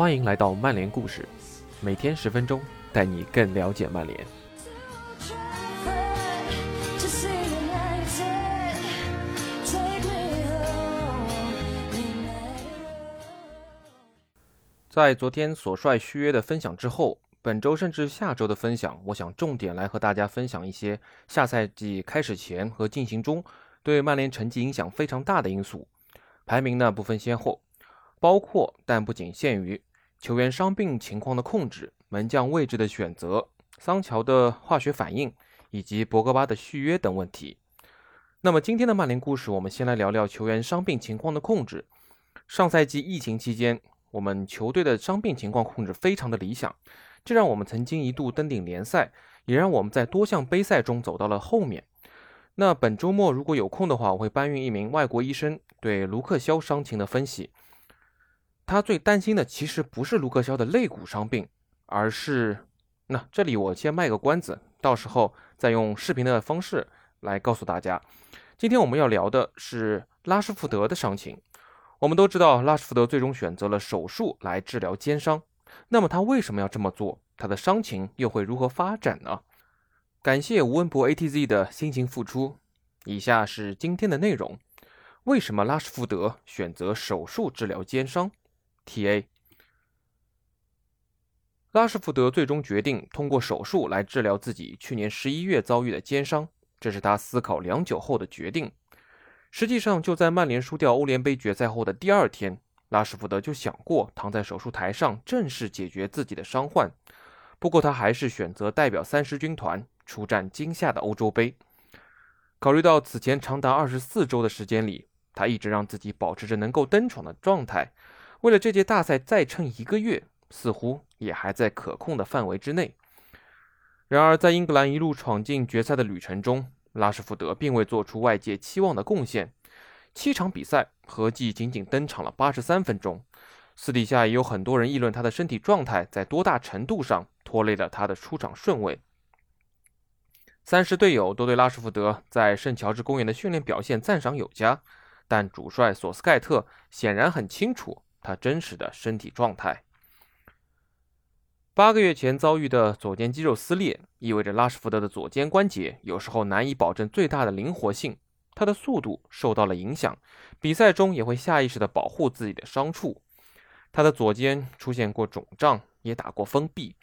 欢迎来到曼联故事，每天十分钟，带你更了解曼联。在昨天索帅续约的分享之后，本周甚至下周的分享，我想重点来和大家分享一些下赛季开始前和进行中对曼联成绩影响非常大的因素。排名呢不分先后，包括但不仅限于球员伤病情况的控制、门将位置的选择、桑乔的化学反应以及博格巴的续约等问题。那么今天的曼联故事，我们先来聊聊球员伤病情况的控制。上赛季疫情期间。我们球队的伤病情况控制非常的理想，这让我们曾经一度登顶联赛，也让我们在多项杯赛中走到了后面。那本周末如果有空的话，我会搬运一名外国医生对卢克肖伤情的分析。他最担心的其实不是卢克肖的肋骨伤病，而是……那这里我先卖个关子，到时候再用视频的方式来告诉大家。今天我们要聊的是拉什福德的伤情。我们都知道，拉什福德最终选择了手术来治疗肩伤。那么他为什么要这么做？他的伤情又会如何发展呢？感谢吴文博 ATZ 的辛勤付出。以下是今天的内容：为什么拉什福德选择手术治疗肩伤？TA 拉什福德最终决定通过手术来治疗自己去年十一月遭遇的肩伤，这是他思考良久后的决定。实际上，就在曼联输掉欧联杯决赛后的第二天，拉什福德就想过躺在手术台上正式解决自己的伤患。不过，他还是选择代表三狮军团出战今夏的欧洲杯。考虑到此前长达二十四周的时间里，他一直让自己保持着能够登场的状态。为了这届大赛再撑一个月，似乎也还在可控的范围之内。然而，在英格兰一路闯进决赛的旅程中，拉什福德并未做出外界期望的贡献，七场比赛合计仅仅登场了八十三分钟。私底下也有很多人议论他的身体状态在多大程度上拖累了他的出场顺位。三十队友都对拉什福德在圣乔治公园的训练表现赞赏有加，但主帅索斯盖特显然很清楚他真实的身体状态。八个月前遭遇的左肩肌肉撕裂，意味着拉什福德的左肩关节有时候难以保证最大的灵活性，他的速度受到了影响，比赛中也会下意识地保护自己的伤处。他的左肩出现过肿胀，也打过封闭，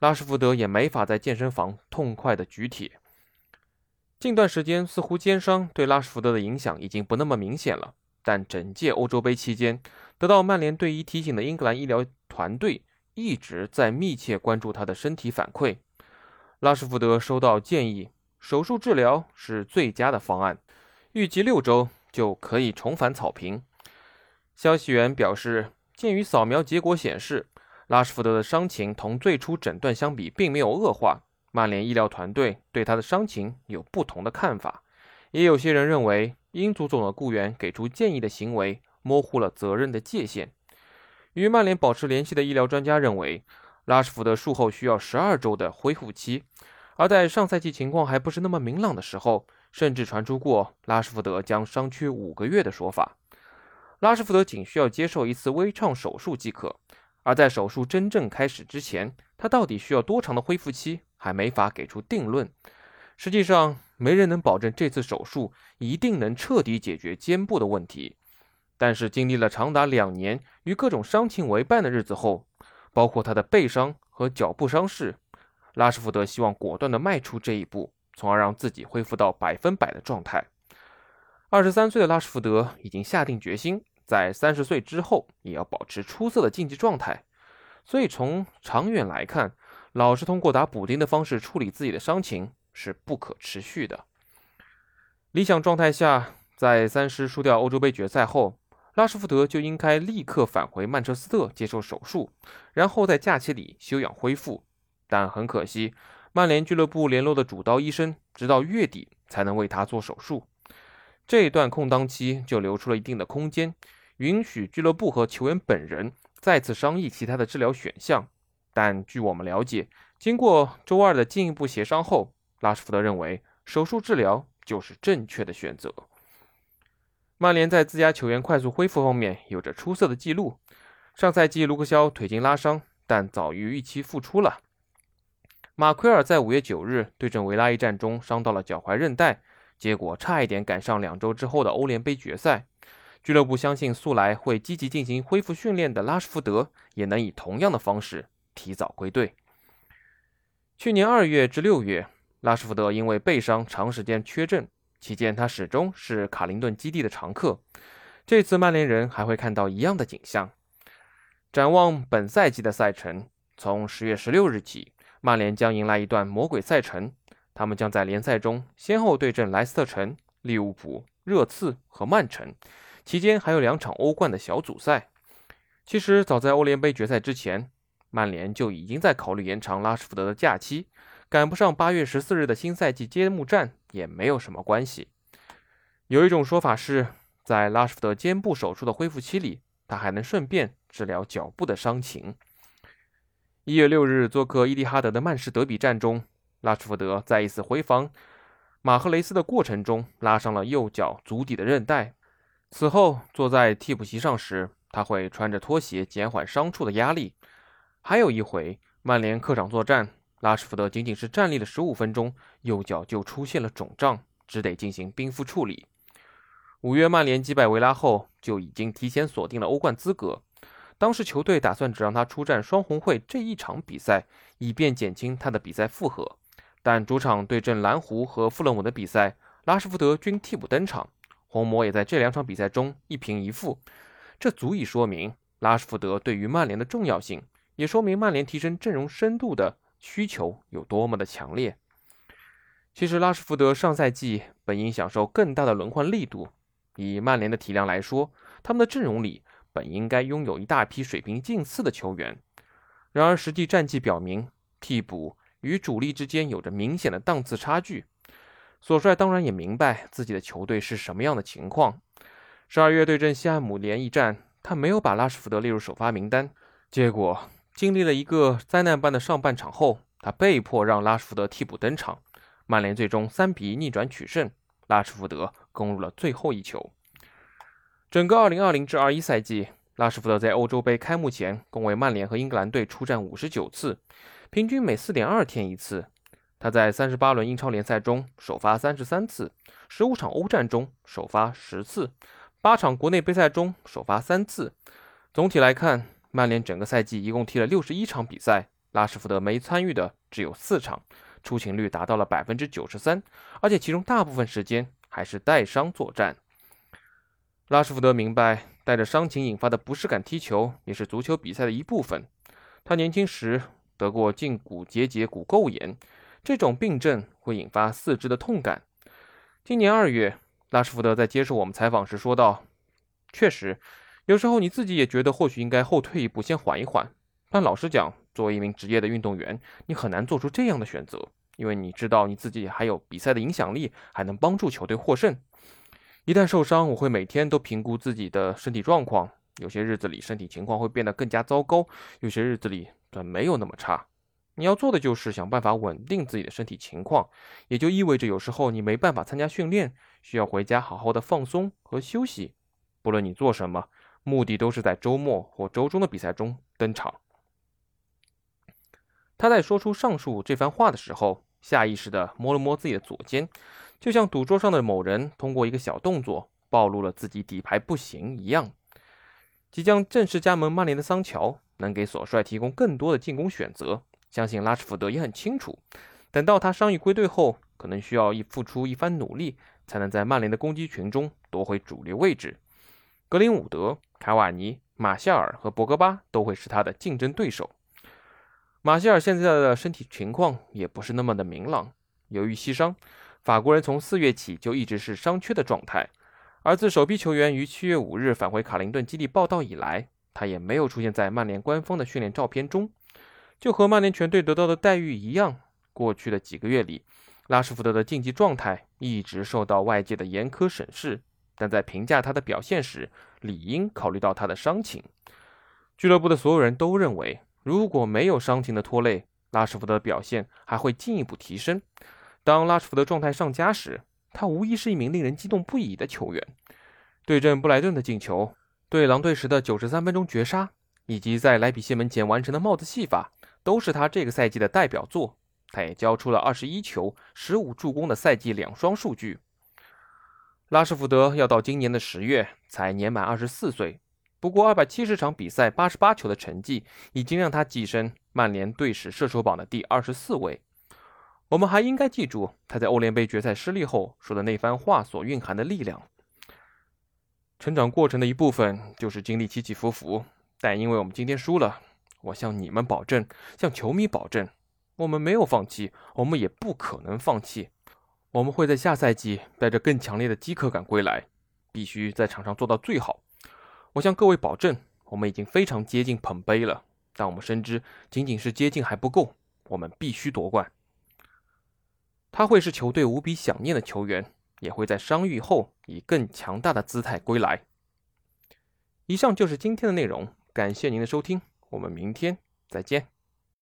拉什福德也没法在健身房痛快地举铁。近段时间似乎肩伤对拉什福德的影响已经不那么明显了，但整届欧洲杯期间，得到曼联队医提醒的英格兰医疗团队。一直在密切关注他的身体反馈。拉什福德收到建议，手术治疗是最佳的方案，预计六周就可以重返草坪。消息源表示，鉴于扫描结果显示，拉什福德的伤情同最初诊断相比并没有恶化，曼联医疗团队对他的伤情有不同的看法。也有些人认为，英足总的雇员给出建议的行为模糊了责任的界限。与曼联保持联系的医疗专家认为，拉什福德术后需要十二周的恢复期，而在上赛季情况还不是那么明朗的时候，甚至传出过拉什福德将伤缺五个月的说法。拉什福德仅需要接受一次微创手术即可，而在手术真正开始之前，他到底需要多长的恢复期还没法给出定论。实际上，没人能保证这次手术一定能彻底解决肩部的问题。但是经历了长达两年与各种伤情为伴的日子后，包括他的背伤和脚部伤势，拉什福德希望果断地迈出这一步，从而让自己恢复到百分百的状态。二十三岁的拉什福德已经下定决心，在三十岁之后也要保持出色的竞技状态。所以从长远来看，老是通过打补丁的方式处理自己的伤情是不可持续的。理想状态下，在三狮输掉欧洲杯决赛后。拉什福德就应该立刻返回曼彻斯特接受手术，然后在假期里休养恢复。但很可惜，曼联俱乐部联络的主刀医生直到月底才能为他做手术。这一段空档期就留出了一定的空间，允许俱乐部和球员本人再次商议其他的治疗选项。但据我们了解，经过周二的进一步协商后，拉什福德认为手术治疗就是正确的选择。曼联在自家球员快速恢复方面有着出色的记录。上赛季卢克肖腿筋拉伤，但早于预期复出了。马奎尔在五月九日对阵维拉一战中伤到了脚踝韧带，结果差一点赶上两周之后的欧联杯决赛。俱乐部相信素来会积极进行恢复训练的拉什福德也能以同样的方式提早归队。去年二月至六月，拉什福德因为背伤长时间缺阵，期间他始终是卡林顿基地的常客。这次曼联人还会看到一样的景象。展望本赛季的赛程，从十月十六日起。曼联将迎来一段魔鬼赛程，他们将在联赛中先后对阵莱斯特城、利物浦、热刺和曼城，期间还有两场欧冠的小组赛。其实早在欧联杯决赛之前，曼联就已经在考虑延长拉什福德的假期，赶不上八月十四日的新赛季揭幕战也没有什么关系。有一种说法是，在拉什福德肩部手术的恢复期里，他还能顺便治疗脚部的伤情。一月六日，做客伊蒂哈德的曼市德比战中，拉什福德在一次回防马赫雷斯的过程中拉伤了右脚足底的韧带。此后，坐在替补席上时，他会穿着拖鞋减缓伤处的压力。还有一回，曼联客场作战，拉什福德仅仅是站立了十五分钟，右脚就出现了肿胀，只得进行冰敷处理。五月，曼联击败维拉后，就已经提前锁定了欧冠资格。当时球队打算只让他出战双红会这一场比赛，以便减轻他的比赛负荷。但主场对阵蓝湖和富勒姆的比赛，拉什福德均替补登场，红魔也在这两场比赛中一平一负。这足以说明拉什福德对于曼联的重要性，也说明曼联提升阵容深度的需求有多么的强烈。其实拉什福德上赛季本应享受更大的轮换力度，以曼联的体量来说，他们的阵容里。本应该拥有一大批水平近似的球员，然而实际战绩表明，替补与主力之间有着明显的档次差距。索帅当然也明白自己的球队是什么样的情况。十二月对阵西汉姆联一战，他没有把拉什福德列入首发名单，结果经历了一个灾难般的上半场后，他被迫让拉什福德替补登场。曼联最终三比一逆转取胜，拉什福德攻入了最后一球。整个2020至21赛季，拉什福德在欧洲杯开幕前共为曼联和英格兰队出战59次，平均每4.2天一次。他在38轮英超联赛中首发33次，15场欧战中首发10次，8场国内杯赛中首发3次。总体来看，曼联整个赛季一共踢了61场比赛，拉什福德没参与的只有4场，出勤率达到了93%，而且其中大部分时间还是带伤作战。拉什福德明白，带着伤情引发的不适感踢球也是足球比赛的一部分。他年轻时得过胫骨结节骨垢炎，这种病症会引发四肢的痛感。今年二月，拉什福德在接受我们采访时说道：“确实，有时候你自己也觉得或许应该后退一步，先缓一缓。但老实讲，作为一名职业的运动员，你很难做出这样的选择，因为你知道你自己还有比赛的影响力，还能帮助球队获胜。”一旦受伤，我会每天都评估自己的身体状况。有些日子里身体情况会变得更加糟糕，有些日子里则没有那么差。你要做的就是想办法稳定自己的身体情况，也就意味着有时候你没办法参加训练，需要回家好好的放松和休息。不论你做什么，目的都是在周末或周中的比赛中登场。他在说出上述这番话的时候，下意识地摸了摸自己的左肩。就像赌桌上的某人通过一个小动作暴露了自己底牌不行一样。即将正式加盟曼联的桑乔能给索帅提供更多的进攻选择，相信拉什福德也很清楚。等到他伤愈归队后，可能需要一付出一番努力，才能在曼联的攻击群中夺回主力位置。格林伍德、卡瓦尼、马夏尔和博格巴都会是他的竞争对手。马夏尔现在的身体情况也不是那么的明朗，由于膝伤。法国人从四月起就一直是伤缺的状态，而自首批球员于七月五日返回卡林顿基地报道以来，他也没有出现在曼联官方的训练照片中。就和曼联全队得到的待遇一样，过去的几个月里，拉什福德的竞技状态一直受到外界的严苛审视。但在评价他的表现时，理应考虑到他的伤情。俱乐部的所有人都认为，如果没有伤情的拖累，拉什福德的表现还会进一步提升。当拉什福德状态上佳时，他无疑是一名令人激动不已的球员。对阵布莱顿的进球，对狼队时的九十三分钟绝杀，以及在莱比锡门前完成的帽子戏法，都是他这个赛季的代表作。他也交出了二十一球、十五助攻的赛季两双数据。拉什福德要到今年的十月才年满二十四岁，不过二百七十场比赛、八十八球的成绩，已经让他跻身曼联队史射手榜的第二十四位。我们还应该记住他在欧联杯决赛失利后说的那番话所蕴含的力量。成长过程的一部分就是经历起起伏伏，但因为我们今天输了，我向你们保证，向球迷保证，我们没有放弃，我们也不可能放弃。我们会在下赛季带着更强烈的饥渴感归来，必须在场上做到最好。我向各位保证，我们已经非常接近捧杯了，但我们深知仅仅是接近还不够，我们必须夺冠。他会是球队无比想念的球员，也会在伤愈后以更强大的姿态归来。以上就是今天的内容，感谢您的收听，我们明天再见。